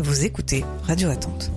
Vous écoutez Radio Attente.